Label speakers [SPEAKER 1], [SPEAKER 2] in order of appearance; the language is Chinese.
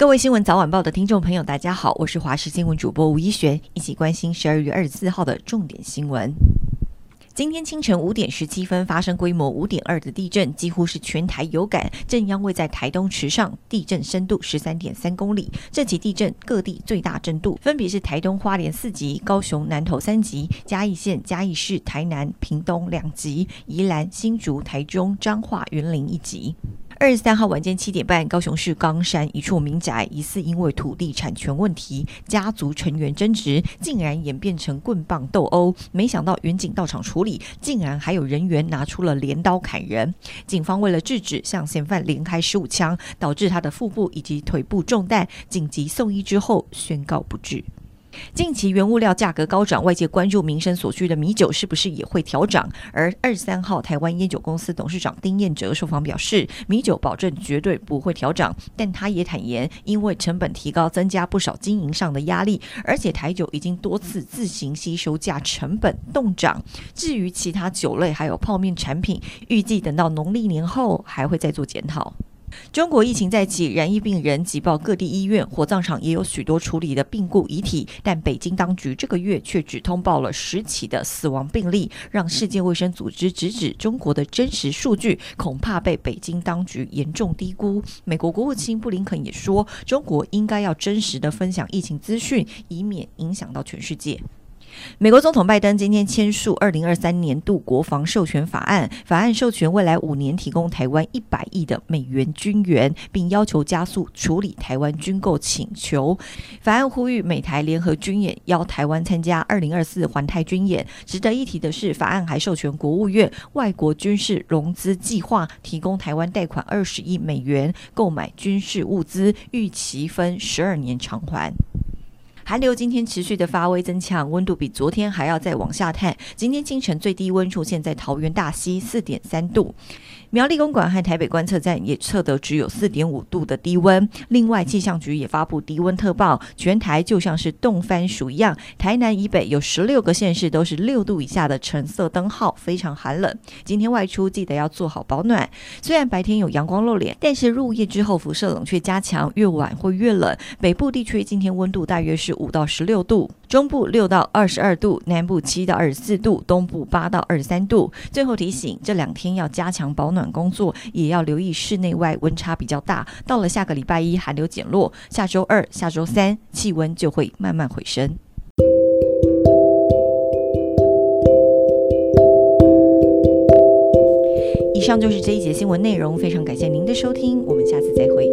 [SPEAKER 1] 各位新闻早晚报的听众朋友，大家好，我是华视新闻主播吴一璇，一起关心十二月二十四号的重点新闻。今天清晨五点十七分发生规模五点二的地震，几乎是全台有感。震央位在台东池上，地震深度十三点三公里。这起地震各地最大震度分别是台东花莲四级、高雄南投三级、嘉义县嘉义市、台南、屏东两级、宜兰、新竹、台中、彰化、云林一级。二十三号晚间七点半，高雄市冈山一处民宅疑似因为土地产权问题，家族成员争执，竟然演变成棍棒斗殴。没想到员警到场处理，竟然还有人员拿出了镰刀砍人。警方为了制止，向嫌犯连开十五枪，导致他的腹部以及腿部中弹，紧急送医之后宣告不治。近期原物料价格高涨，外界关注民生所需的米酒是不是也会调涨。而二十三号，台湾烟酒公司董事长丁彦哲受访表示，米酒保证绝对不会调涨，但他也坦言，因为成本提高，增加不少经营上的压力，而且台酒已经多次自行吸收价成本动涨。至于其他酒类还有泡面产品，预计等到农历年后还会再做检讨。中国疫情再起，染疫病人挤爆各地医院，火葬场也有许多处理的病故遗体，但北京当局这个月却只通报了十起的死亡病例，让世界卫生组织直指中国的真实数据恐怕被北京当局严重低估。美国国务卿布林肯也说，中国应该要真实的分享疫情资讯，以免影响到全世界。美国总统拜登今天签署二零二三年度国防授权法案，法案授权未来五年提供台湾一百亿的美元军援，并要求加速处理台湾军购请求。法案呼吁美台联合军演，邀台湾参加二零二四环台军演。值得一提的是，法案还授权国务院外国军事融资计划提供台湾贷款二十亿美元，购买军事物资，预期分十二年偿还。寒流今天持续的发威增强，温度比昨天还要再往下探。今天清晨最低温出现在桃园大溪四点三度，苗栗公馆和台北观测站也测得只有四点五度的低温。另外，气象局也发布低温特报，全台就像是冻番薯一样。台南以北有十六个县市都是六度以下的橙色灯号，非常寒冷。今天外出记得要做好保暖。虽然白天有阳光露脸，但是入夜之后辐射冷却加强，越晚会越冷。北部地区今天温度大约是。五到十六度，中部六到二十二度，南部七到二十四度，东部八到二十三度。最后提醒，这两天要加强保暖暖工作，也要留意室内外温差比较大。到了下个礼拜一，寒流减弱，下周二、下周三气温就会慢慢回升。以上就是这一节新闻内容，非常感谢您的收听，我们下次再会。